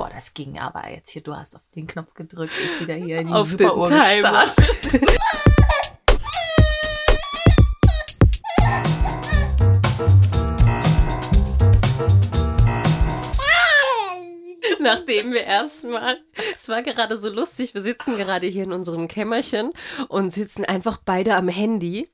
Boah, das ging aber jetzt hier. Du hast auf den Knopf gedrückt, ich wieder hier in die Auf Superuhr gestartet. Nachdem wir erstmal, es war gerade so lustig, wir sitzen gerade hier in unserem Kämmerchen und sitzen einfach beide am Handy,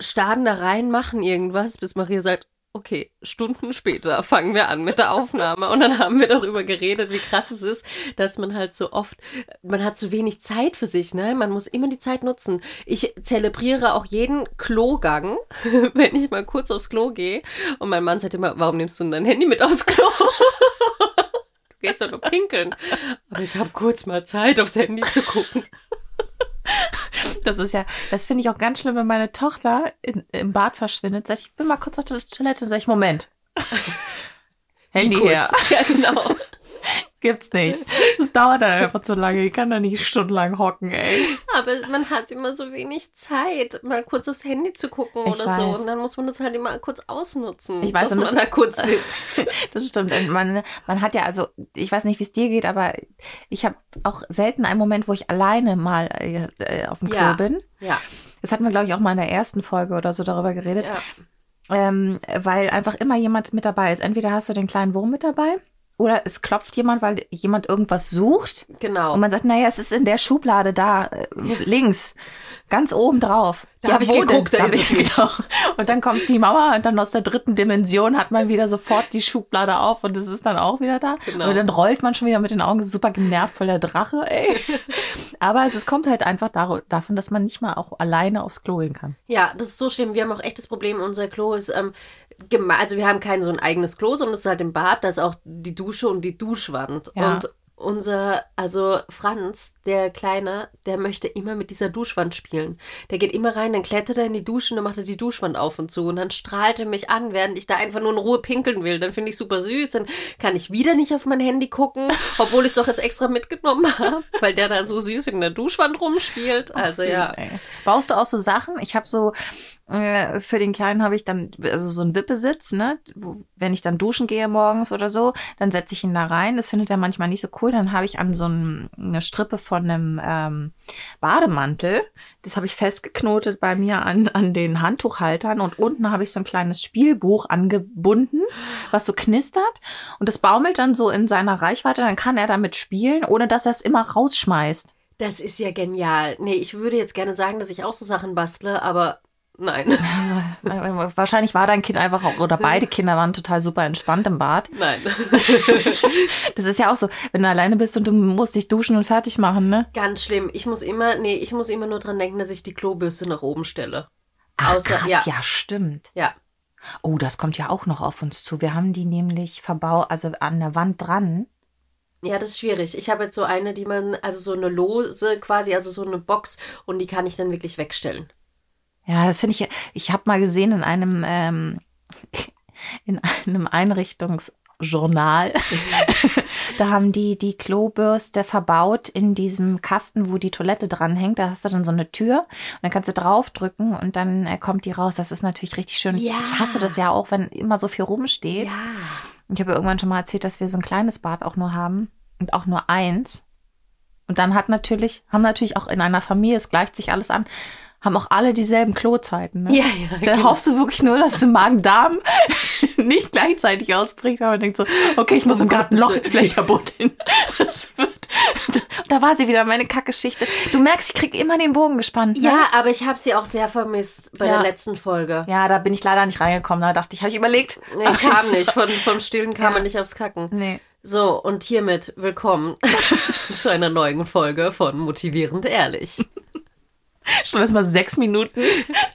starren da rein, machen irgendwas, bis Maria sagt, okay, Stunden später fangen wir an mit der Aufnahme. Und dann haben wir darüber geredet, wie krass es ist, dass man halt so oft, man hat zu wenig Zeit für sich, ne? Man muss immer die Zeit nutzen. Ich zelebriere auch jeden Klogang, wenn ich mal kurz aufs Klo gehe. Und mein Mann sagt immer, warum nimmst du denn dein Handy mit aufs Klo? Du gehst doch nur pinkeln. Aber ich habe kurz mal Zeit, aufs Handy zu gucken. Das ist ja, das finde ich auch ganz schlimm, wenn meine Tochter in, im Bad verschwindet. Sag ich, ich bin mal kurz auf der Toilette. Sag ich, Moment. Handy her. Ja, genau. Gibt's nicht. Das dauert dann einfach zu lange. Ich kann da nicht stundenlang hocken, ey. Aber man hat immer so wenig Zeit, mal kurz aufs Handy zu gucken Ich oder so. weiß. Und dann muss man das halt immer kurz ausnutzen. Ich weiß, dass man das- da kurz sitzt. Das stimmt. Und man, man hat ja also, ich weiß nicht, wie es dir geht, aber ich habe auch selten einen Moment, wo ich alleine mal äh, äh, auf dem Klo Ja. bin. Ja, Das hatten wir, glaube ich, auch mal in der ersten Folge oder so darüber geredet. ja. Ähm, weil einfach immer jemand mit dabei ist. Entweder hast du den kleinen Wurm mit dabei oder es klopft jemand, weil jemand irgendwas sucht. Genau. Und man sagt, naja, es ist in der Schublade da, äh, links, ganz oben drauf. Da hab ich wo geguckt, denn? da ist es nicht. Genau. Und dann kommt die Mama und dann aus der dritten Dimension hat man wieder sofort die Schublade auf und es ist dann auch wieder da. Genau. Und dann rollt man schon wieder mit den Augen super genervt voll der Drache, ey. Aber es, es kommt halt einfach davon, dass man nicht mal auch alleine aufs Klo gehen kann. Ja, das ist so schlimm. Wir haben auch echt das Problem, unser Klo ist, ähm, also wir haben kein so ein eigenes Klo, sondern es ist halt im Bad, da ist auch die Dusche und die Duschwand. Ja. Und unser, also Franz, der Kleine, der möchte immer mit dieser Duschwand spielen. Der geht immer rein, dann klettert er in die Dusche und dann macht er die Duschwand auf und zu. Und dann strahlt er mich an, während ich da einfach nur in Ruhe pinkeln will. Dann finde ich super süß. Dann kann ich wieder nicht auf mein Handy gucken, obwohl ich es doch jetzt extra mitgenommen habe, weil der da so süß in der Duschwand rumspielt. Also Süß, ja. ey. Baust du auch so Sachen? Ich habe so, äh, für den Kleinen habe ich dann, also so einen Wippesitz, ne? Wo, wenn ich dann duschen gehe morgens oder so, dann setze ich ihn da rein. Das findet er manchmal nicht so cool. Dann habe ich an so einem, eine Strippe von einem ähm, Bademantel, das habe ich festgeknotet bei mir an, an den Handtuchhaltern und unten habe ich so ein kleines Spielbuch angebunden, was so knistert und das baumelt dann so in seiner Reichweite, dann kann er damit spielen, ohne dass er es immer rausschmeißt. Das ist ja genial. Nee, ich würde jetzt gerne sagen, dass ich auch so Sachen bastle, aber nein. Wahrscheinlich war dein Kind einfach auch, oder beide Kinder waren total super entspannt im Bad. Nein. Das ist ja auch so, wenn du alleine bist und du musst dich duschen und fertig machen, ne? Ganz schlimm. Ich muss immer, nee, ich muss immer nur dran denken, dass ich die Klobürste nach oben stelle. Ach, Außer- krass, ja. ja. stimmt. Ja. Oh, das kommt ja auch noch auf uns zu. Wir haben die nämlich verbaut, also an der Wand dran. Ja, das ist schwierig. Ich habe jetzt so eine, die man, also so eine lose quasi, also so eine Box und die kann ich dann wirklich wegstellen. Ja, das finde ich, ich habe mal gesehen in einem, ähm, in einem Einrichtungsjournal, da haben die die Klobürste verbaut in diesem Kasten, wo die Toilette dranhängt. Da hast du dann so eine Tür und dann kannst du draufdrücken und dann äh, kommt die raus. Das ist natürlich richtig schön. Ja. Ich hasse das ja auch, wenn immer so viel rumsteht. Ich habe ja irgendwann schon mal erzählt, dass wir so ein kleines Bad auch nur haben und auch nur eins. Und dann hat natürlich, haben natürlich auch in einer Familie, es gleicht sich alles an, haben auch alle dieselben Klozeiten. Ne? Ja, ja. Da genau. hoffst du wirklich nur, dass der Magen-Darm nicht gleichzeitig ausbricht, aber man denkt so, okay, ich muss Um im Garten Loch in. Löcher buddeln. Das wird. Da war sie wieder, meine Kackgeschichte. Du merkst, ich krieg immer den Bogen gespannt. Ne? Ja, aber ich habe sie auch sehr vermisst bei Ja. der letzten Folge. Ja, da bin ich leider nicht reingekommen. Da dachte ich, habe ich überlegt. Nee, kam nicht. Von, vom Stillen kam Ja. man nicht aufs Kacken. Nee. So, und hiermit willkommen zu einer neuen Folge von Motivierend Ehrlich. Schon erst mal sechs Minuten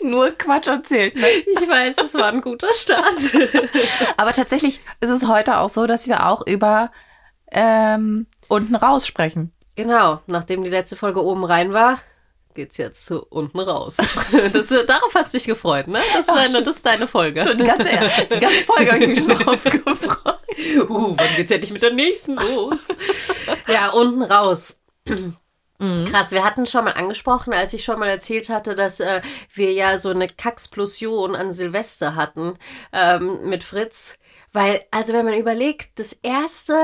nur Quatsch erzählt. Ne? Ich weiß, es war ein guter Start. Aber tatsächlich ist es heute auch so, dass wir auch über ähm, unten raus sprechen. Genau, nachdem die letzte Folge oben rein war, geht's jetzt zu unten raus. Das, darauf hast du dich gefreut, ne? Das ist, Ach, schon- das ist deine Folge. Schon die ganze, die ganze Folge habe ich mich schon drauf gefreut. Uh, wann geht's endlich mit der nächsten los? ja, unten raus. Krass, wir hatten schon mal angesprochen, als ich schon mal erzählt hatte, dass äh, wir ja so eine Kacksplosion an Silvester hatten ähm, mit Fritz. Weil, also wenn man überlegt, das erste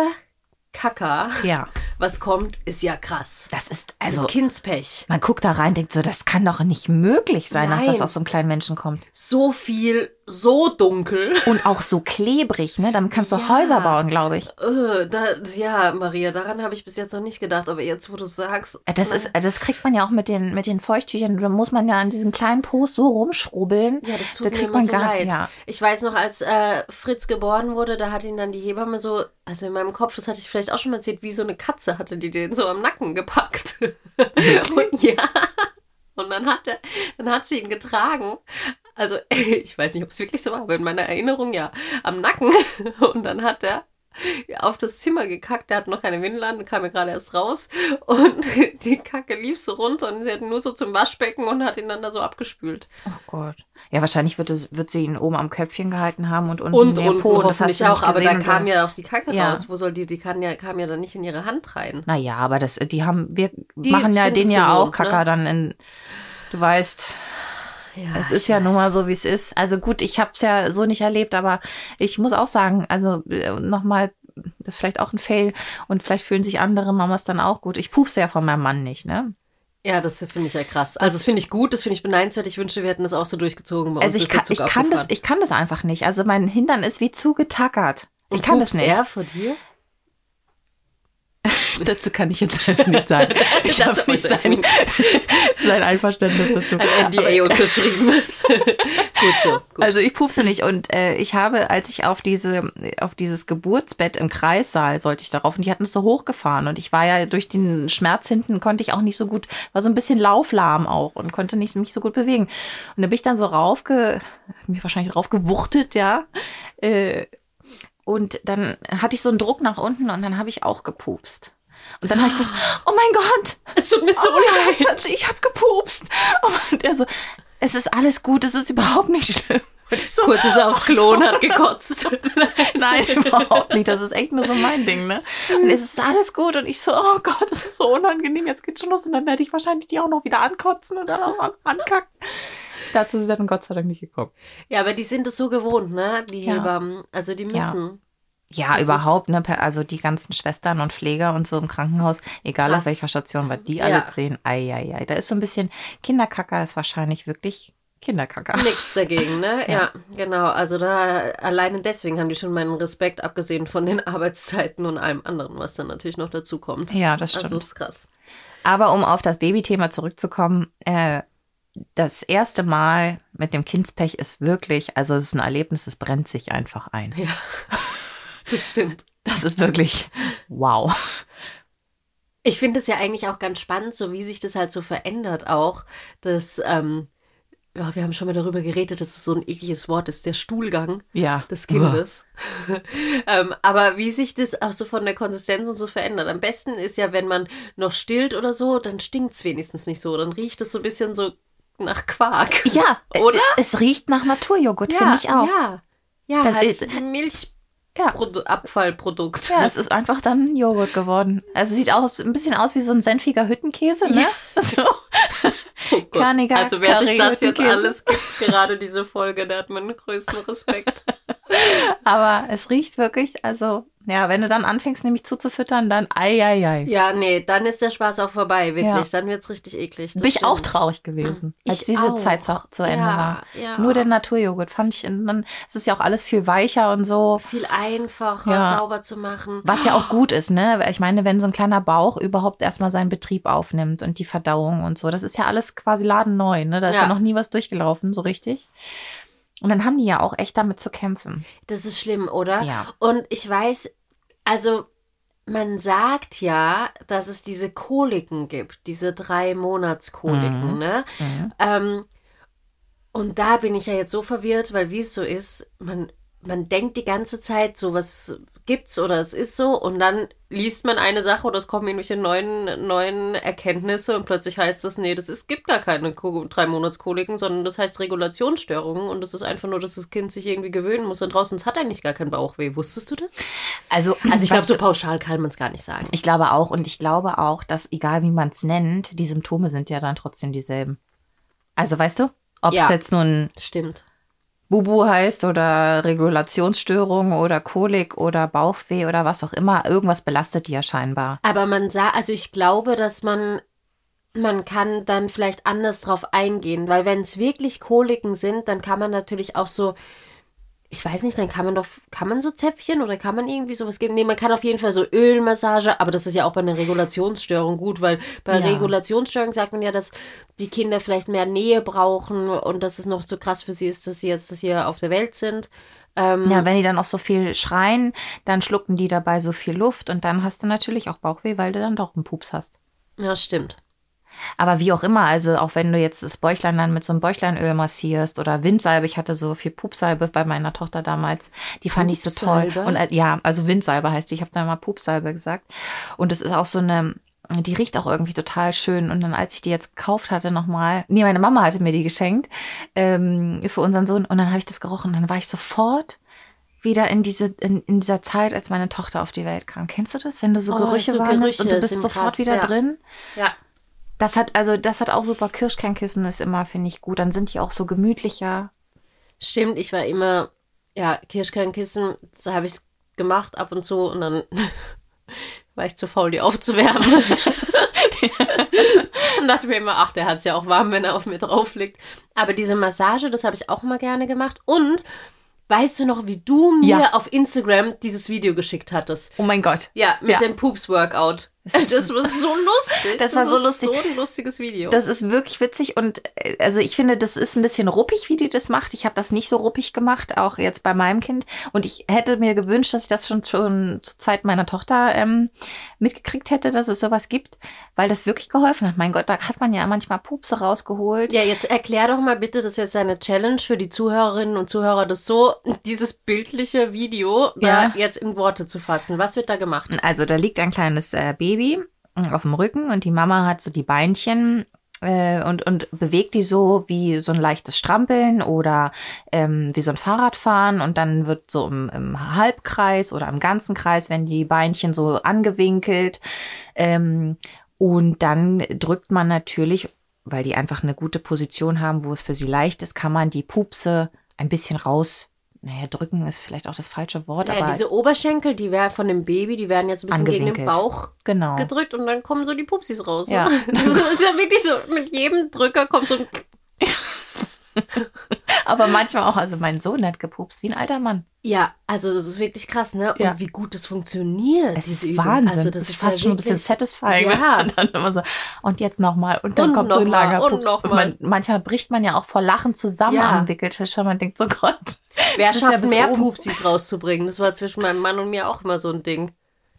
Kaka, Ja. was kommt, ist ja krass. Das ist, Also, das Kindspech. man guckt da rein, denkt so, das kann doch nicht möglich sein, dass das Nein. aus so einem kleinen Menschen kommt. So viel, so dunkel. Und auch so klebrig, ne? Damit kannst du Ja. Häuser bauen, glaube ich. Äh, da, ja, Maria, daran habe ich bis jetzt noch nicht gedacht, aber jetzt, wo du sagst. Das ist, äh, das kriegt man ja auch mit den, mit den Feuchttüchern. Da muss man ja an diesen kleinen Post so rumschrubbeln. Ja, das Da tut mir kriegt immer man so gar- leid. ja. Ich weiß noch, als äh, Fritz geboren wurde, da hat ihn dann die Hebamme so, also in meinem Kopf, das hatte ich vielleicht auch schon mal erzählt, wie so eine Katze hatte die den so am Nacken gepackt. Und ja. Und dann hat er, dann hat sie ihn getragen. Also ich weiß nicht, ob es wirklich so war, aber in meiner Erinnerung ja, am Nacken. Und dann hat er auf das Zimmer gekackt. Der hat noch keine Windel an, kam ja gerade erst raus. Und die Kacke lief so runter und sie hat nur so zum Waschbecken und hat ihn dann da so abgespült. Oh Gott. Ja, wahrscheinlich wird, es, wird sie ihn oben am Köpfchen gehalten haben und unten Und, und Po. Das hast du auch, aber da und kam ja auch die Kacke Ja. raus. Wo soll die, die kann ja, kam ja dann nicht in ihre Hand rein. Naja, aber das, die haben, wir Die machen ja den ja auch gewohnt, Kacker ne? dann in, du weißt, Ja, es ist ich ja nun mal so, wie es ist. Also gut, ich habe es ja so nicht erlebt, aber ich muss auch sagen, also nochmal, das ist vielleicht auch ein Fail und vielleicht fühlen sich andere Mamas dann auch gut. Ich pupse ja von meinem Mann nicht, ne? Ja, das finde ich ja krass. Also das finde ich gut, das finde ich beneidenswert. Ich wünsche, wir hätten das auch so durchgezogen. Bei Also ich kann, ich kann das, ich kann das einfach nicht. Also mein Hintern ist wie zugetackert. Ich Und kann das nicht. er vor dir? Dazu kann ich jetzt leider nicht sagen. Ich habe nicht sein, sein Einverständnis dazu. Ein NDA unterschrieben. gut so. Gut. Also ich pupse nicht und äh, ich habe, als ich auf diese, auf dieses Geburtsbett im Kreissaal sollte ich darauf und die hatten es so hochgefahren und ich war ja durch den Schmerz hinten konnte ich auch nicht so gut, war so ein bisschen lauflahm auch und konnte nicht mich so gut bewegen und da bin ich dann so raufge, mich wahrscheinlich raufgewuchtet, ja, äh, und dann hatte ich so einen Druck nach unten und dann habe ich auch gepupst. Und dann habe ich gesagt, oh mein Gott, es tut mir so oh, leid. Schatz, ich habe gepupst. Und er so, es ist alles gut, es ist überhaupt nicht schlimm. So, Kurz ist er aufs Klo und hat gekotzt. Nein, überhaupt nicht. Das ist echt nur so mein Ding, ne? Und es ist alles gut. Und ich so, oh Gott, das ist so unangenehm. Jetzt geht's schon los. Und dann werde ich wahrscheinlich die auch noch wieder ankotzen und dann auch an- ankacken. Dazu ist es dann Gott sei Dank nicht gekommen. ja, aber die sind es so gewohnt, ne? Die Ja. Hebammen. Also die müssen. Ja, Das überhaupt, ne? Also die ganzen Schwestern und Pfleger und so im Krankenhaus, egal Krass. auf welcher Station, weil die Ja. alle sehen, ei, ei, ei. Da ist so ein bisschen, Kinderkacker ist wahrscheinlich wirklich Kinderkacker. Nichts dagegen, ne? Ja. Ja. genau. Also da alleine deswegen haben die schon meinen Respekt, abgesehen von den Arbeitszeiten und allem anderen, was dann natürlich noch dazu kommt. Ja, das stimmt. Also ist krass. Aber um auf das Babythema zurückzukommen, äh, das erste Mal mit dem Kindspech ist wirklich, also es ist ein Erlebnis, es brennt sich einfach ein. Ja. Das stimmt. Das ist wirklich wow. Ich finde es ja eigentlich auch ganz spannend, so wie sich das halt so verändert auch, dass, ähm, ja, wir haben schon mal darüber geredet, dass es so ein ekliges Wort ist, der Stuhlgang Ja. des Kindes. ähm, aber wie sich das auch so von der Konsistenz und so verändert. Am besten ist ja, wenn man noch stillt oder so, dann stinkt es wenigstens nicht so. Dann riecht es so ein bisschen so nach Quark. Ja, Oder? äh, Es riecht nach Naturjoghurt, finde ich auch. Ja, ja Das halt ist- Milchabfallprodukt. Ja, es ist einfach dann Joghurt geworden. Also sieht aus, ein bisschen aus wie so ein senfiger Hüttenkäse, ne? So. Oh Gott. Kerniger also wer sich das jetzt alles gibt, gerade diese Folge, der hat meinen größten Respekt. Aber es riecht wirklich, also, ja, wenn du dann anfängst, nämlich zuzufüttern, dann ei, ei, ei. Ja, nee, dann ist der Spaß auch vorbei, wirklich. Ja. Dann wird's richtig eklig. Bin ich auch traurig gewesen, als Ich diese auch. Zeit zu, zu Ende ja, war. Ja. Nur der Naturjoghurt fand ich, dann es ist ja auch alles viel weicher und so. viel einfacher, sauber zu machen. Was ja auch gut ist, ne? Ich meine, wenn so ein kleiner Bauch überhaupt erstmal seinen Betrieb aufnimmt und die Verdauung und so, das ist ja alles quasi ladenneu, ne? Da ist ja, Ja. noch nie was durchgelaufen, so richtig. Und dann haben die ja auch echt damit zu kämpfen. Das ist schlimm, oder? Ja. Und ich weiß, also man sagt ja, dass es diese Koliken gibt, diese drei Monatskoliken, Mhm. ne? Mhm. Ähm, und da bin ich ja jetzt so verwirrt, weil wie es so ist, man, man denkt die ganze Zeit, sowas gibt's oder es ist so und dann liest man eine Sache oder es kommen irgendwelche neuen, neuen Erkenntnisse und plötzlich heißt es, nee, das ist, gibt da keine drei Monatskoliken, sondern das heißt Regulationsstörungen und das ist einfach nur, dass das Kind sich irgendwie gewöhnen muss und draußen hat eigentlich gar kein Bauchweh. Wusstest du das? Also, Also ich glaube, so pauschal kann man es gar nicht sagen. ich glaube auch und ich glaube auch, dass egal wie man es nennt, die Symptome sind ja dann trotzdem dieselben. Also weißt du, ob Ja. es jetzt nun Stimmt. Bubu heißt oder Regulationsstörung oder Kolik oder Bauchweh oder was auch immer. Irgendwas belastet die ja scheinbar. Aber man sah, also ich glaube, dass man, man kann dann vielleicht anders drauf eingehen, weil wenn es wirklich Koliken sind, dann kann man natürlich auch so, ich weiß nicht, dann kann man doch, kann man so Zäpfchen oder kann man irgendwie sowas geben? Nee, man kann auf jeden Fall so Ölmassage, aber das ist ja auch bei einer Regulationsstörung gut, weil bei Ja. Regulationsstörung sagt man ja, dass die Kinder vielleicht mehr Nähe brauchen und dass es noch so krass für sie ist, dass sie jetzt hier auf der Welt sind. Ähm, Ja, wenn die dann auch so viel schreien, dann schlucken die dabei so viel Luft und dann hast du natürlich auch Bauchweh, weil du dann doch einen Pups hast. ja, stimmt. Aber wie auch immer, also auch wenn du jetzt das Bäuchlein dann mit so einem Bäuchleinöl massierst oder Windsalbe, ich hatte so viel Pupsalbe bei meiner Tochter damals, die fand ich so toll. Pupsalbe? Und äh, ja, also Windsalbe heißt die, ich habe da mal Pupsalbe gesagt. Und es ist auch so eine, die riecht auch irgendwie total schön. Und dann, als ich die jetzt gekauft hatte nochmal, nee, meine Mama hatte mir die geschenkt ähm, für unseren Sohn und dann habe ich das gerochen dann war ich sofort wieder in diese in, in dieser Zeit, als meine Tochter auf die Welt kam. Kennst du das, wenn du so Oh, Gerüche so wahrnimmst und du Gerüche bist sofort krass, wieder ja. drin? Ja. Das hat also das hat auch super Kirschkernkissen ist immer finde ich gut. Dann sind die auch so gemütlicher. Stimmt, ich war immer, ja, Kirschkernkissen, da habe ich es gemacht ab und zu und dann war ich zu faul, die aufzuwärmen. und dachte mir immer, ach, der hat es ja auch warm, wenn er auf mir drauf liegt. Aber diese Massage, das habe ich auch immer gerne gemacht. Und weißt du noch, wie du mir Ja. auf Instagram dieses Video geschickt hattest? Oh mein Gott. Ja, mit Ja. dem Poops-Workout. Das Das, war so lustig. Das war so lustig. so ein lustiges Video. Das ist wirklich witzig und äh, also ich finde, das ist ein bisschen ruppig, wie die das macht. Ich habe das nicht so ruppig gemacht, auch jetzt bei meinem Kind. Und ich hätte mir gewünscht, dass ich das schon schon zur Zeit meiner Tochter ähm, mitgekriegt hätte, dass es sowas gibt, weil das wirklich geholfen hat. Mein Gott, da hat man ja manchmal Pupse rausgeholt. Ja, jetzt erklär doch mal bitte, das ist jetzt eine Challenge für die Zuhörerinnen und Zuhörer, das so, dieses bildliche Video Ja. jetzt in Worte zu fassen. Was wird da gemacht? Also da liegt ein kleines äh, Baby äh, auf dem Rücken und die Mama hat so die Beinchen äh, und, und bewegt die so wie so ein leichtes Strampeln oder ähm, wie so ein Fahrradfahren und dann wird so im, im Halbkreis oder im ganzen Kreis, wenn die Beinchen so angewinkelt ähm, und dann drückt man natürlich, weil die einfach eine gute Position haben, wo es für sie leicht ist, kann man die Pupse ein bisschen raus, naja, drücken ist vielleicht auch das falsche Wort, Ja, aber diese Oberschenkel, die werden von dem Baby, die werden jetzt ein bisschen gegen den. Bauch genau. gedrückt und dann kommen so die Pupsis raus. Ja. Ne? Das ist ja wirklich so, mit jedem Drücker kommt so ein Aber manchmal auch, also mein Sohn hat gepupst wie ein alter Mann. Ja, also das ist wirklich krass, ne? Und Ja. wie gut das funktioniert. Es ist Übung. Wahnsinn. Also das das ist fast ja schon ein bisschen satisfying. Ja. Und dann immer so, und jetzt nochmal. Und dann Und kommt so ein mal, langer und Pups. Und mal. man, manchmal bricht man ja auch vor Lachen zusammen Ja. am Wickeltisch, weil man denkt, so Gott. Wer ja schafft bis mehr oben. Pupsis rauszubringen? Das war zwischen meinem Mann und mir auch immer so ein Ding.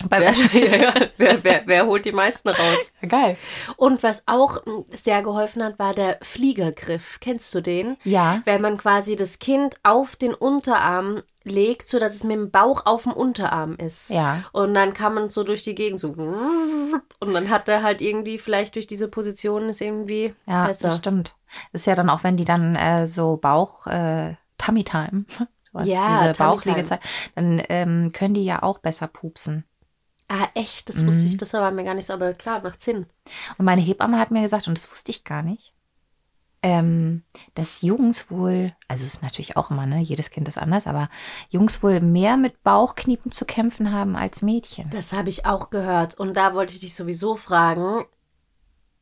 Bei Wer, ja, ja. wer, wer, wer holt die meisten raus? Geil. Und was auch mm, sehr geholfen hat, war der Fliegergriff. Kennst du den? Ja. Wenn man quasi das Kind auf den Unterarm legt, sodass es mit dem Bauch auf dem Unterarm ist. Ja. Und dann kann man so durch die Gegend so. Und dann hat er halt irgendwie, vielleicht durch diese Position ist irgendwie Ja, besser. das stimmt. Ist ja dann auch, wenn die dann äh, so Bauch, äh, Tummy Time, hast Ja, diese Bauchliegezeit, dann ähm, können die ja auch besser pupsen. Ah, echt? Das wusste Mhm. ich, das war mir gar nicht so, aber klar, macht Sinn. Und meine Hebamme hat mir gesagt, und das wusste ich gar nicht, ähm, dass Jungs wohl, also es ist natürlich auch immer, ne, jedes Kind ist anders, aber Jungs wohl mehr mit Bauchkniepen zu kämpfen haben als Mädchen. Das habe ich auch gehört. Und da wollte ich dich sowieso fragen,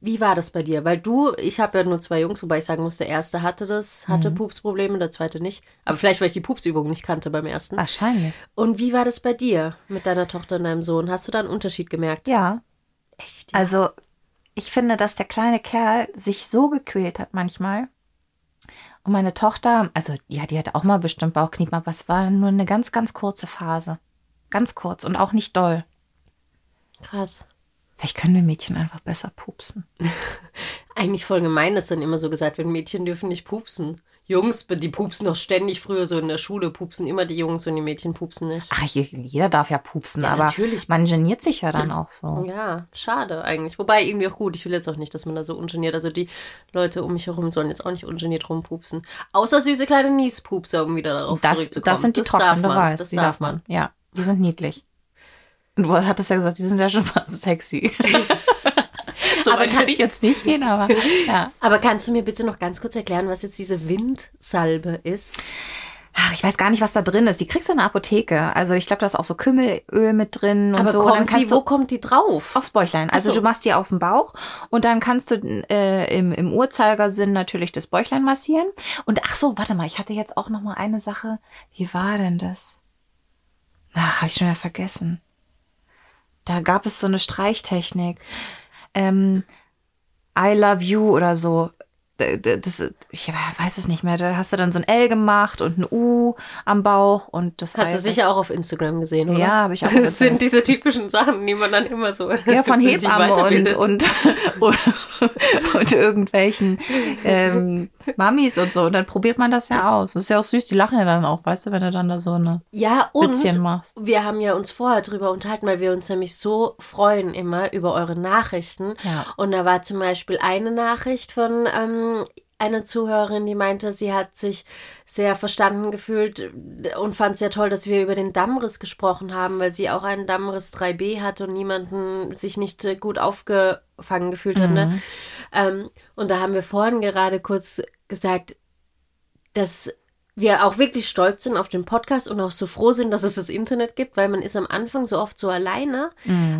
wie war das bei dir? Weil du, ich habe ja nur zwei Jungs, wobei ich sagen muss, der erste hatte das, hatte Mhm. Pupsprobleme, der zweite nicht. Aber vielleicht, weil ich die Pupsübung nicht kannte beim ersten. Wahrscheinlich. Und wie war das bei dir mit deiner Tochter und deinem Sohn? Hast du da einen Unterschied gemerkt? Ja, Echt? also ich finde, dass der kleine Kerl sich so gequält hat manchmal. Und meine Tochter, also ja, die hatte auch mal bestimmt Bauchkniepen, aber es war nur eine ganz, ganz kurze Phase. Ganz kurz und auch nicht doll. Krass. Vielleicht können wir Mädchen einfach besser pupsen. Eigentlich voll gemein ist dann immer so gesagt, wenn Mädchen dürfen nicht pupsen. Jungs, die pupsen doch ständig früher so in der Schule, pupsen immer die Jungs und die Mädchen pupsen nicht. Ach, je- jeder darf ja pupsen, Ja, aber natürlich. man geniert sich ja dann auch so. Ja, schade eigentlich. Wobei irgendwie auch gut. Ich will jetzt auch nicht, dass man da so ungeniert. Also die Leute um mich herum sollen jetzt auch nicht ungeniert rumpupsen. Außer süße kleine Niespupser, um wieder darauf Das, zurückzukommen. das sind die darf trockenen, du man. weißt, Das die darf man. Ja, die sind niedlich. Und du hattest ja gesagt, die sind ja schon fast sexy. so Aber weit kann- will ich jetzt nicht gehen, aber ja. Aber kannst du mir bitte noch ganz kurz erklären, was jetzt diese Windsalbe ist? Ach, ich weiß gar nicht, was da drin ist. Die kriegst du in der Apotheke. Also ich glaube, da ist auch so Kümmelöl mit drin und Aber so. Und dann kommt die, kannst wo kommt die drauf? aufs Bäuchlein. Also so. du machst die auf den Bauch und dann kannst du äh, im, im Uhrzeigersinn natürlich das Bäuchlein massieren. Und ach so, warte mal, ich hatte jetzt auch noch mal eine Sache. Wie war denn das? Ach, habe ich schon wieder vergessen. Da gab es so eine Streichtechnik. Ähm, I love you oder so. Das, ich weiß es nicht mehr. Da hast du dann so ein L gemacht und ein U am Bauch und das Hast du Ei- sicher auch auf Instagram gesehen, oder? Ja, habe ich auch Das gesehen. sind diese typischen Sachen, die man dann immer so. Ja, von Hebammen und, und, und, und irgendwelchen ähm, Mamis und so. Und dann probiert man das ja aus. Das ist ja auch süß, die lachen ja dann auch, weißt du, wenn du dann da so eine Ja, und Witzchen machst. wir haben ja uns vorher drüber unterhalten, weil wir uns nämlich so freuen immer über eure Nachrichten. Ja. Und da war zum Beispiel eine Nachricht von ähm, einer Zuhörerin, die meinte, sie hat sich sehr verstanden gefühlt und fand sehr toll, dass wir über den Dammriss gesprochen haben, weil sie auch einen Dammriss 3b hat und niemanden sich nicht gut aufgefangen gefühlt hat. Ne? Ähm, und da haben wir vorhin gerade kurz gesagt, dass wir auch wirklich stolz sind auf den Podcast und auch so froh sind, dass es das Internet gibt, weil man ist am Anfang so oft so alleine.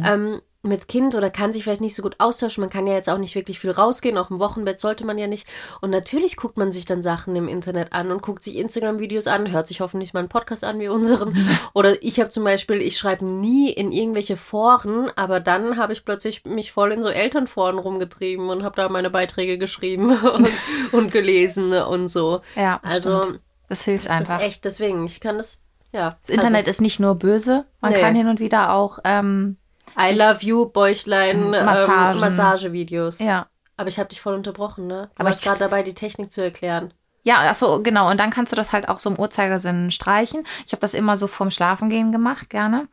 Ähm, mit Kind oder kann sich vielleicht nicht so gut austauschen. Man kann ja jetzt auch nicht wirklich viel rausgehen, auch im Wochenbett sollte man ja nicht. Und natürlich guckt man sich dann Sachen im Internet an und guckt sich Instagram-Videos an, hört sich hoffentlich mal einen Podcast an wie unseren. Oder ich habe zum Beispiel, ich schreibe nie in irgendwelche Foren, aber dann habe ich plötzlich mich voll in so Elternforen rumgetrieben und habe da meine Beiträge geschrieben und, und gelesen und so. Ja, Also stimmt. das hilft das einfach. ist echt, deswegen, ich kann das, ja. Das Internet ist nicht nur böse, man Nee. kann hin und wieder auch, ähm, I love you, Bäuchlein, Massagen. Ähm, Massagevideos. ja. Aber ich habe dich voll unterbrochen, ne? Du Aber warst ich- gerade dabei, die Technik zu erklären. Ja, ach so, genau. Und dann kannst du das halt auch so im Uhrzeigersinn streichen. Ich habe das immer so vorm Schlafengehen gemacht, gerne.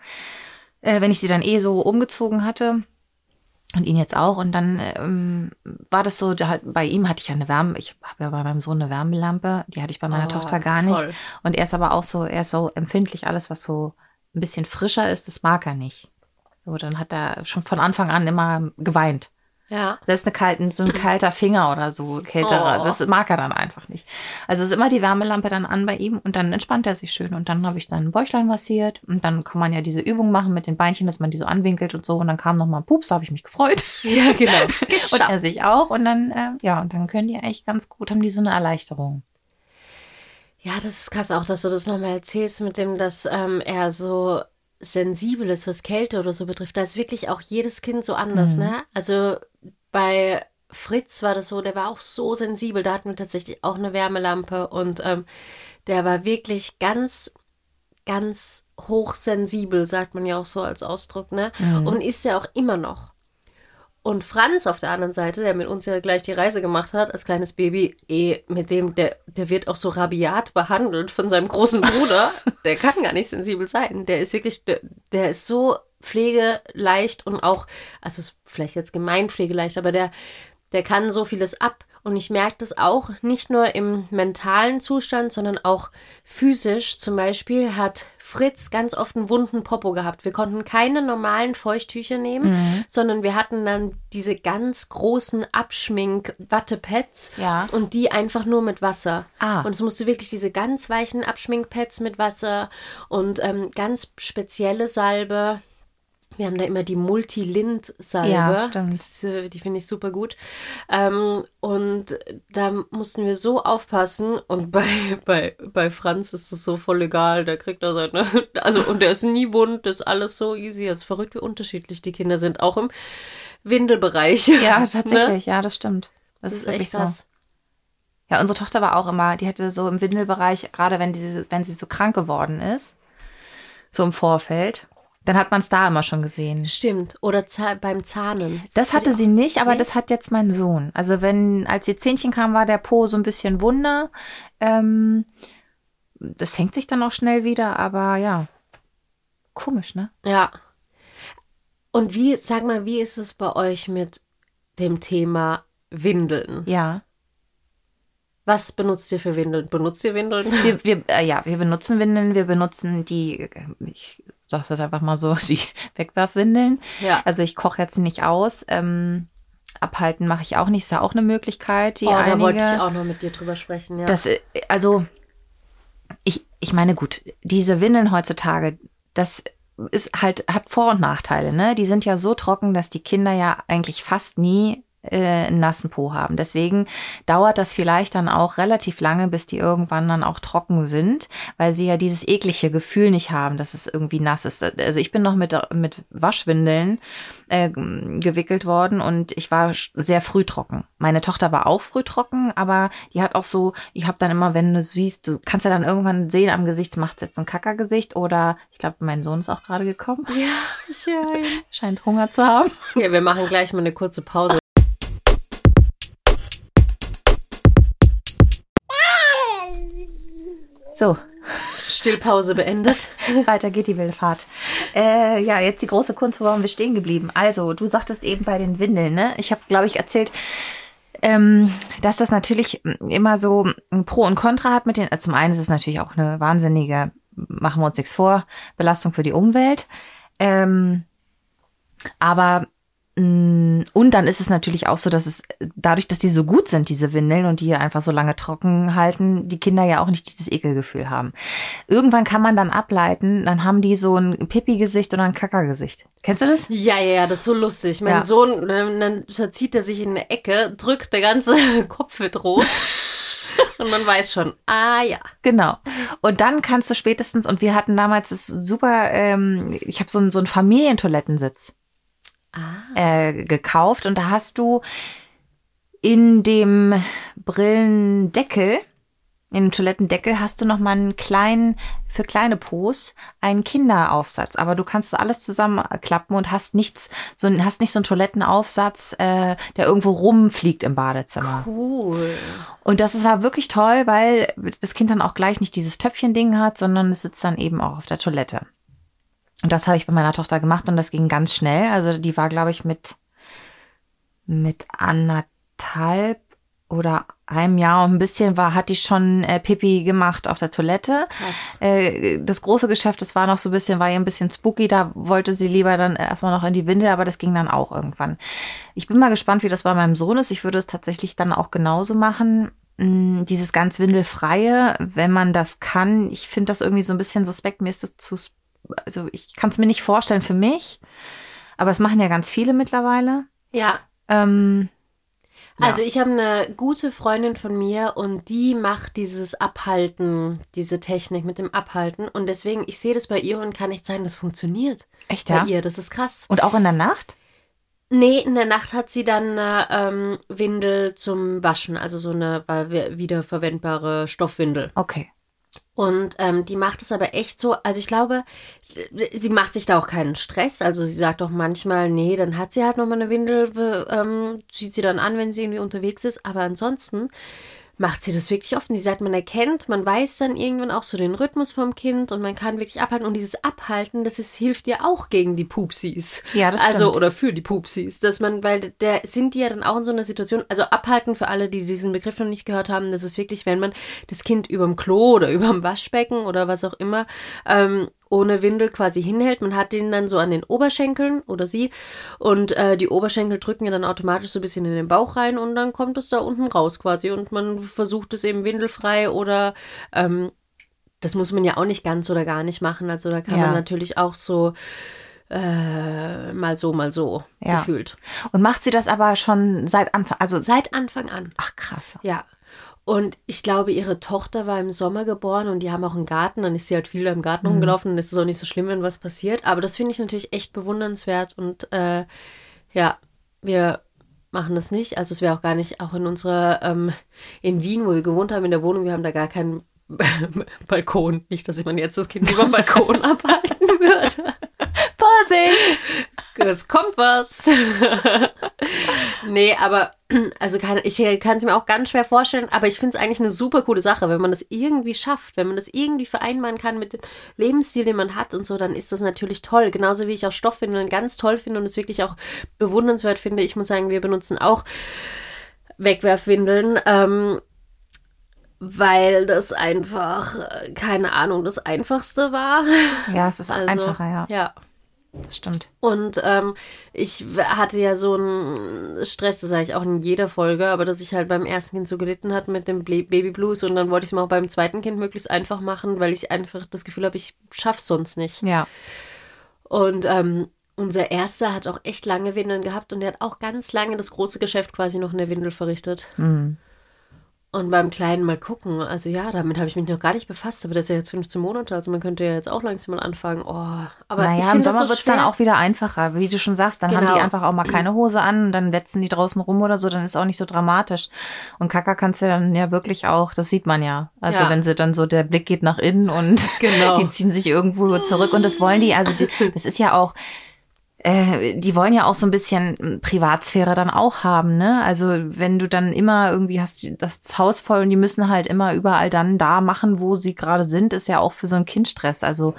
Äh, wenn ich sie dann eh so umgezogen hatte. Und ihn jetzt auch. Und dann ähm, war das so, da, bei ihm hatte ich ja eine Wärme, ich habe ja bei meinem Sohn eine Wärmelampe, die hatte ich bei meiner Oh, Tochter gar toll. nicht. Und er ist aber auch so, er ist so empfindlich, alles, was so ein bisschen frischer ist, das mag er nicht. So, dann hat er schon von Anfang an immer geweint. Ja. Selbst eine kalten, so ein kalter Finger oder so, kälterer, Oh. das mag er dann einfach nicht. Also ist immer die Wärmelampe dann an bei ihm und dann entspannt er sich schön. Und dann habe ich dann ein Bäuchlein massiert und dann kann man ja diese Übung machen mit den Beinchen, dass man die so anwinkelt und so. Und dann kam noch mal ein Pups, da habe ich mich gefreut. Ja, genau. Und er sich auch. Und dann, äh, ja, und dann können die eigentlich ganz gut, haben die so eine Erleichterung. Ja, das ist krass auch, dass du das nochmal erzählst mit dem, dass ähm, er so sensibel ist, was Kälte oder so betrifft. Da ist wirklich auch jedes Kind so anders, Mhm. ne? Also bei Fritz war das so, der war auch so sensibel. Da hatten wir tatsächlich auch eine Wärmelampe und ähm, der war wirklich ganz, ganz hochsensibel, sagt man ja auch so als Ausdruck, ne? Und ist ja auch immer noch. Und Franz auf der anderen Seite, der mit uns ja gleich die Reise gemacht hat, als kleines Baby, eh, mit dem, der, der wird auch so rabiat behandelt von seinem großen Bruder. der kann gar nicht sensibel sein. Der ist wirklich, der, der ist so pflegeleicht und auch, also ist vielleicht jetzt gemein pflegeleicht, aber der, der kann so vieles ab. Und ich merke das auch nicht nur im mentalen Zustand, sondern auch physisch. Zum Beispiel hat Fritz ganz oft einen wunden Popo gehabt. Wir konnten keine normalen Feuchttücher nehmen, sondern wir hatten dann diese ganz großen Abschmink-Wattepads Ja. und die einfach nur mit Wasser. Ah. Und es musste wirklich diese ganz weichen Abschminkpads mit Wasser und ähm, ganz spezielle Salbe. Wir haben da immer die Multilint-Salbe. Ja, stimmt. Das, äh, die finde ich super gut. Ähm, und da mussten wir so aufpassen. Und bei, bei, bei Franz ist es so voll egal. Der kriegt da seine. Also, und der ist nie wund. Das ist alles so easy. Es ist verrückt, wie unterschiedlich die Kinder sind. Auch im Windelbereich. Ja, Ne? tatsächlich, ja, das stimmt. Das, Das ist ist wirklich echt so. krass. Ja, unsere Tochter war auch immer, die hatte so im Windelbereich, gerade wenn, die, wenn sie so krank geworden ist, so im Vorfeld, dann hat man es da immer schon gesehen. Stimmt. Oder za beim Zahnen. Das hatte sie nicht, aber Nee? das hat jetzt mein Sohn. Also wenn, als die Zähnchen kamen, war der Po so ein bisschen wunder. Ähm, das fängt sich dann auch schnell wieder, aber ja. Komisch, ne? Ja. Und wie, sag mal, wie ist es bei euch mit dem Thema Windeln? Ja. Was benutzt ihr für Windeln? Benutzt ihr Windeln? Wir, wir, äh, ja, wir benutzen Windeln, wir benutzen die, äh, ich sage das einfach mal so, die Wegwerfwindeln. Ja. Also ich koche jetzt nicht aus. Ähm, abhalten mache ich auch nicht. Ist ja auch eine Möglichkeit, die oh, einige. da wollte ich auch noch mit dir drüber sprechen, ja. Das, äh, also, ich, ich meine, gut, diese Windeln heutzutage, das ist halt, hat Vor- und Nachteile, ne? Die sind ja so trocken, dass die Kinder ja eigentlich fast nie äh, nassen Po haben. Deswegen dauert das vielleicht dann auch relativ lange, bis die irgendwann dann auch trocken sind, weil sie ja dieses eklige Gefühl nicht haben, dass es irgendwie nass ist. Also ich bin noch mit, mit Waschwindeln äh, gewickelt worden und ich war sehr früh trocken. Meine Tochter war auch früh trocken, aber die hat auch so, ich habe dann immer, wenn du siehst, du kannst ja dann irgendwann sehen am Gesicht, macht jetzt ein Kackergesicht oder ich glaube, mein Sohn ist auch gerade gekommen. Ja. Scheint Hunger zu haben. Ja, wir machen gleich mal eine kurze Pause. So, Stillpause beendet. weiter geht die wilde Fahrt. Äh, ja, jetzt die große Kunst, wo waren wir stehen geblieben? Also, du sagtest eben bei den Windeln, ne? Ich habe, glaube ich, erzählt, ähm, dass das natürlich immer so ein Pro und Contra hat mit den. Also zum einen ist es natürlich auch eine wahnsinnige, machen wir uns nichts vor, Belastung für die Umwelt. Ähm, aber und dann ist es natürlich auch so, dass es dadurch, dass die so gut sind, diese Windeln und die einfach so lange trocken halten, die Kinder ja auch nicht dieses Ekelgefühl haben. Irgendwann kann man dann ableiten, dann haben die so ein Pipi-Gesicht oder ein Kackergesicht. Kennst du das? Ja, ja, ja, das ist so lustig. Mein Ja. Sohn, dann, dann verzieht er sich in eine Ecke, drückt, der ganze Kopf wird rot. Und man weiß schon, ah ja. Genau. Und dann kannst du spätestens, und wir hatten damals das super, ähm, ich habe so einen, so einen Familientoilettensitz Ah. äh, gekauft und da hast du in dem Brillendeckel, in dem Toilettendeckel hast du noch mal einen kleinen, für kleine Pos, einen Kinderaufsatz. Aber du kannst das alles zusammenklappen und hast nichts, so, hast nicht so einen Toilettenaufsatz, äh, der irgendwo rumfliegt im Badezimmer. Cool. Und das war wirklich toll, weil das Kind dann auch gleich nicht dieses Töpfchen-Ding hat, sondern es sitzt dann eben auch auf der Toilette. Und das habe ich bei meiner Tochter gemacht und das ging ganz schnell. Also die war, glaube ich, mit, mit anderthalb oder einem Jahr und ein bisschen war, hat die schon äh, Pipi gemacht auf der Toilette. Äh, das große Geschäft, das war noch so ein bisschen, war ihr ein bisschen spooky, da wollte sie lieber dann erstmal noch in die Windel, aber das ging dann auch irgendwann. Ich bin mal gespannt, wie das bei meinem Sohn ist. Ich würde es tatsächlich dann auch genauso machen. Mm, Dieses ganz Windelfreie, wenn man das kann. Ich finde das irgendwie so ein bisschen suspekt. Mir ist das zu, sp- also ich kann es mir nicht vorstellen für mich. Aber es machen ja ganz viele mittlerweile. Ja, Ähm, Ja. Also ich habe eine gute Freundin von mir und die macht dieses Abhalten, diese Technik mit dem Abhalten. Und deswegen, ich sehe das bei ihr und kann nicht sagen, das funktioniert echt, bei ja? ihr. Das ist krass. Und auch in der Nacht? Nee, in der Nacht hat sie dann eine ähm, Windel zum Waschen, also so eine wiederverwendbare Stoffwindel. Okay. Und ähm, die macht es aber echt so, also ich glaube, sie macht sich da auch keinen Stress. Also sie sagt auch manchmal, nee, dann hat sie halt nochmal eine Windel, ähm, zieht sie dann an, wenn sie irgendwie unterwegs ist. Aber ansonsten macht sie das wirklich oft. Und sie sagt, man erkennt, man weiß dann irgendwann auch so den Rhythmus vom Kind und man kann wirklich abhalten. Und dieses Abhalten, das ist, hilft ja auch gegen die Pupsis. Ja, das Also, stimmt. oder für die Pupsis, dass man, weil der sind die ja dann auch in so einer Situation, also abhalten für alle, die diesen Begriff noch nicht gehört haben, das ist wirklich, wenn man das Kind überm Klo oder überm Waschbecken oder was auch immer ähm, ohne Windel quasi hinhält. Man hat den dann so an den Oberschenkeln oder sie und äh, die Oberschenkel drücken ja dann automatisch so ein bisschen in den Bauch rein und dann kommt es da unten raus quasi und man versucht es eben windelfrei oder ähm, das muss man ja auch nicht ganz oder gar nicht machen. Also da kann Ja. man natürlich auch so äh, mal so, mal so Ja. gefühlt. Und macht sie das aber schon seit Anfang, also Seit Anfang an. ach krass. Ja. Und ich glaube, ihre Tochter war im Sommer geboren und die haben auch einen Garten. Dann ist sie halt viel da im Garten Mhm. rumgelaufen. Dann ist es auch nicht so schlimm, wenn was passiert. Aber das finde ich natürlich echt bewundernswert. Und äh, ja, wir machen das nicht. Also es wäre auch gar nicht, auch in unserer, ähm, in Wien, wo wir gewohnt haben, in der Wohnung, wir haben da gar keinen Balkon. Nicht, dass man jetzt das Kind über den Balkon abhalten würde. Vorsicht! Es kommt was. nee, aber also kann, ich kann es mir auch ganz schwer vorstellen, aber ich finde es eigentlich eine super coole Sache, wenn man das irgendwie schafft, wenn man das irgendwie vereinbaren kann mit dem Lebensstil, den man hat und so, dann ist das natürlich toll. Genauso wie ich auch Stoffwindeln ganz toll finde und es wirklich auch bewundernswert finde. Ich muss sagen, wir benutzen auch Wegwerfwindeln. Ähm, weil das einfach, äh, keine Ahnung, das Einfachste war. Ja, es ist Also, einfacher, ja. Ja. Das stimmt. Und ähm, ich hatte ja so einen Stress, das sage ich auch in jeder Folge, aber dass ich halt beim ersten Kind so gelitten hat mit dem Baby Blues und dann wollte ich es mir auch beim zweiten Kind möglichst einfach machen, weil ich einfach das Gefühl habe, ich schaff's sonst nicht. Ja. Und ähm, unser erster hat auch echt lange Windeln gehabt und der hat auch ganz lange das große Geschäft quasi noch in der Windel verrichtet. Mhm. Und beim Kleinen mal gucken. Also ja, damit habe ich mich noch gar nicht befasst, aber das ist ja jetzt 15 Monate, also man könnte ja jetzt auch langsam mal anfangen. Oh, aber ich Naja, im Sommer so wird es dann auch wieder einfacher. Wie du schon sagst, dann haben Genau. die einfach auch mal keine Hose an und dann wetzen die draußen rum oder so, dann ist auch nicht so dramatisch. Und Kaka kannst du dann ja wirklich auch, das sieht man ja. Also Ja. wenn sie dann so, der Blick geht nach innen und Genau. die ziehen sich irgendwo zurück und das wollen die, also die, das ist ja auch, äh, die wollen ja auch so ein bisschen Privatsphäre dann auch haben, ne? Also wenn du dann immer irgendwie hast das Haus voll und die müssen halt immer überall dann da machen, wo sie gerade sind, ist ja auch für so ein Kind Stress. Also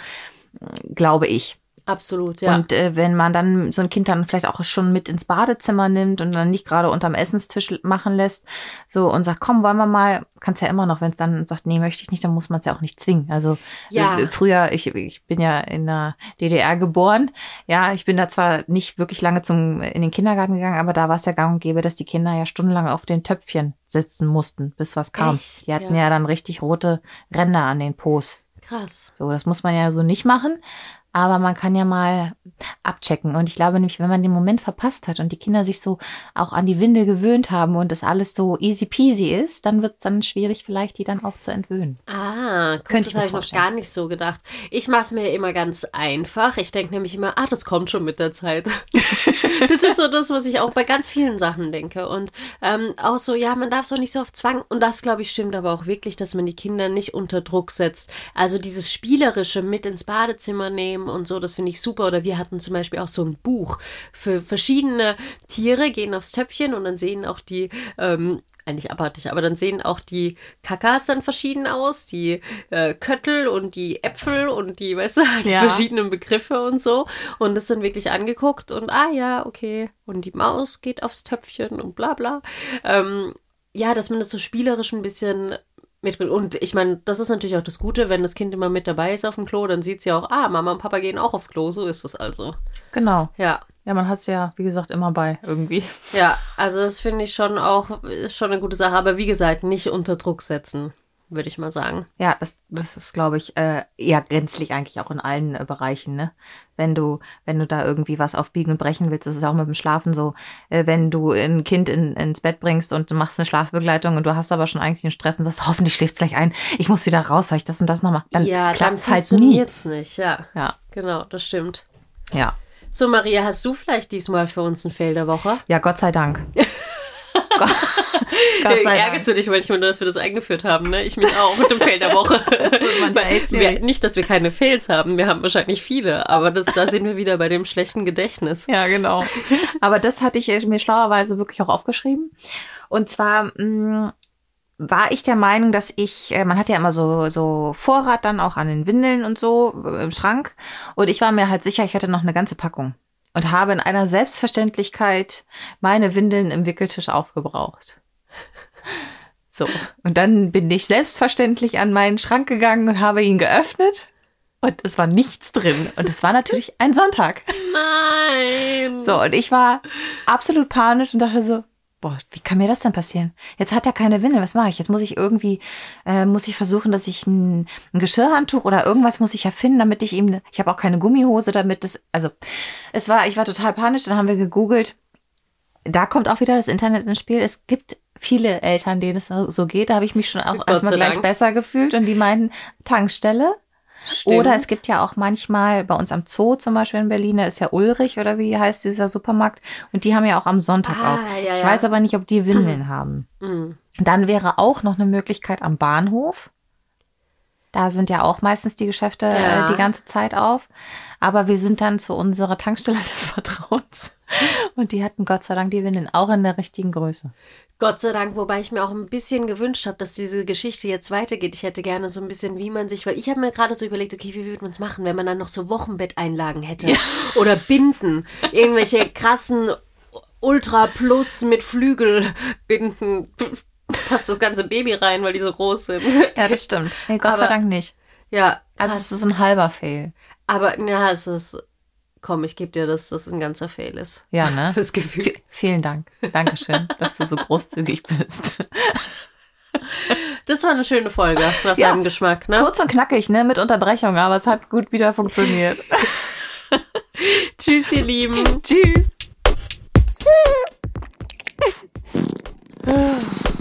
glaube ich. Absolut, ja. Und äh, wenn man dann so ein Kind dann vielleicht auch schon mit ins Badezimmer nimmt und dann nicht gerade unterm Essenstisch machen lässt, so und sagt, komm, wollen wir mal, kannst ja immer noch, wenn es dann sagt, nee, möchte ich nicht, dann muss man es ja auch nicht zwingen. Also Ja. äh, früher, ich, ich bin ja in der DDR geboren, ja, ich bin da zwar nicht wirklich lange zum in den Kindergarten gegangen, aber da war es ja gang und gäbe, dass die Kinder ja stundenlang auf den Töpfchen sitzen mussten, bis was kam. Echt? die hatten Ja. ja dann richtig rote Ränder an den Pos. Krass. So, das muss man ja so nicht machen. Aber man kann ja mal abchecken. Und ich glaube nämlich, wenn man den Moment verpasst hat und die Kinder sich so auch an die Windel gewöhnt haben und das alles so easy peasy ist, dann wird es dann schwierig, vielleicht die dann auch zu entwöhnen. Ah, guck, Könnte ich das habe ich noch gar nicht so gedacht. Ich mache es mir immer ganz einfach. Ich denke nämlich immer, ah, das kommt schon mit der Zeit. das ist so das, was ich auch bei ganz vielen Sachen denke. Und ähm, auch so, ja, man darf es auch nicht so auf Zwang. Und das, glaube ich, stimmt aber auch wirklich, dass man die Kinder nicht unter Druck setzt. Also dieses Spielerische mit ins Badezimmer nehmen und so, das finde ich super. Oder wir hatten zum Beispiel auch so ein Buch für verschiedene Tiere, gehen aufs Töpfchen und dann sehen auch die ähm, eigentlich abartig, aber dann sehen auch die Kakas dann verschieden aus, die äh, Köttel und die Äpfel und die, weißt du, die Ja. verschiedenen Begriffe und so. Und das dann wirklich angeguckt und ah ja, okay. Und die Maus geht aufs Töpfchen und bla bla. Ähm, ja, dass man das so spielerisch ein bisschen mitbringt. Und ich meine, das ist natürlich auch das Gute, wenn das Kind immer mit dabei ist auf dem Klo, dann sieht sie auch, ah, Mama und Papa gehen auch aufs Klo, so ist es also. Genau. Ja. Ja, man hat es ja, wie gesagt, immer bei irgendwie. Ja, also das finde ich schon auch, ist schon eine gute Sache, aber wie gesagt, nicht unter Druck setzen, würde ich mal sagen. Ja, das, das ist, glaube ich, äh, eher gänzlich eigentlich auch in allen äh, Bereichen, ne? Wenn du, wenn du da irgendwie was aufbiegen und brechen willst, das ist auch mit dem Schlafen so, äh, wenn du ein Kind in, ins Bett bringst und du machst eine Schlafbegleitung und du hast aber schon eigentlich einen Stress und sagst, hoffentlich schläfst gleich ein, ich muss wieder raus, weil ich das und das noch mache, dann ja, dann klappt's halt nie. funktioniert's nicht, ja. Ja, Genau, das stimmt. ja. So, Maria, hast du vielleicht diesmal für uns ein Fail der Woche? Ja, Gott sei Dank. Gott, Gott sei Ärgerst Dank. du dich manchmal, nur, dass wir das eingeführt haben, ne? Ich mich auch mit dem Fail der Woche. schwierig. wir, nicht, dass wir keine Fails haben, wir haben wahrscheinlich viele, aber das, da sind wir wieder bei dem schlechten Gedächtnis. Ja, genau. Aber das hatte ich äh, mir schlauerweise wirklich auch aufgeschrieben. Und zwar mh, war ich der Meinung, dass ich, äh, man hat ja immer so, so Vorrat dann auch an den Windeln und so äh, im Schrank. Und ich war mir halt sicher, ich hätte noch eine ganze Packung. Und habe in einer Selbstverständlichkeit meine Windeln im Wickeltisch aufgebraucht. So. Und dann bin ich selbstverständlich an meinen Schrank gegangen und habe ihn geöffnet. Und es war nichts drin. Und es war natürlich ein Sonntag. Nein! So, und ich war absolut panisch und dachte so, boah, wie kann mir das denn passieren? Jetzt hat er keine Windel, was mache ich? Jetzt muss ich irgendwie, äh, muss ich versuchen, dass ich ein, ein Geschirrhandtuch oder irgendwas muss ich erfinden, damit ich ihm, ich habe auch keine Gummihose, damit das, also, es war, ich war total panisch, dann haben wir gegoogelt. Da kommt auch wieder das Internet ins Spiel. Es gibt viele Eltern, denen es so geht. Da habe ich mich schon auch erstmal gleich besser gefühlt und die meinten Tankstelle. Stimmt. Oder es gibt ja auch manchmal bei uns am Zoo zum Beispiel in Berlin, da ist ja Ulrich oder wie heißt dieser Supermarkt und die haben ja auch am Sonntag Ah, auf. ja, ich ja. weiß aber nicht, ob die Windeln haben. Mhm. Dann wäre auch noch eine Möglichkeit am Bahnhof. Da sind ja auch meistens die Geschäfte Ja. äh, die ganze Zeit auf. Aber wir sind dann zu unserer Tankstelle des Vertrauens. Und die hatten Gott sei Dank die Windeln auch in der richtigen Größe. Gott sei Dank, wobei ich mir auch ein bisschen gewünscht habe, dass diese Geschichte jetzt weitergeht. Ich hätte gerne so ein bisschen, wie man sich, weil ich habe mir gerade so überlegt, okay, wie würde man es machen, wenn man dann noch so Wochenbetteinlagen hätte oder Binden, irgendwelche krassen Ultra Plus mit Flügelbinden. Passt das ganze Baby rein, weil die so groß sind. Ja, das stimmt. Nee, Gott sei Aber- Dank nicht. Ja, Also krass. es ist ein halber Fail. aber ja, es ist Komm, ich gebe dir das, dass ein ganzer Fail ist. Ja, ne? Fürs Gefühl. V vielen Dank. Dankeschön, dass du so großzügig bist. Das war eine schöne Folge nach ja, deinem Geschmack, ne? Kurz und knackig, ne? Mit Unterbrechung, aber es hat gut wieder funktioniert. Tschüss, ihr Lieben. Tschüss.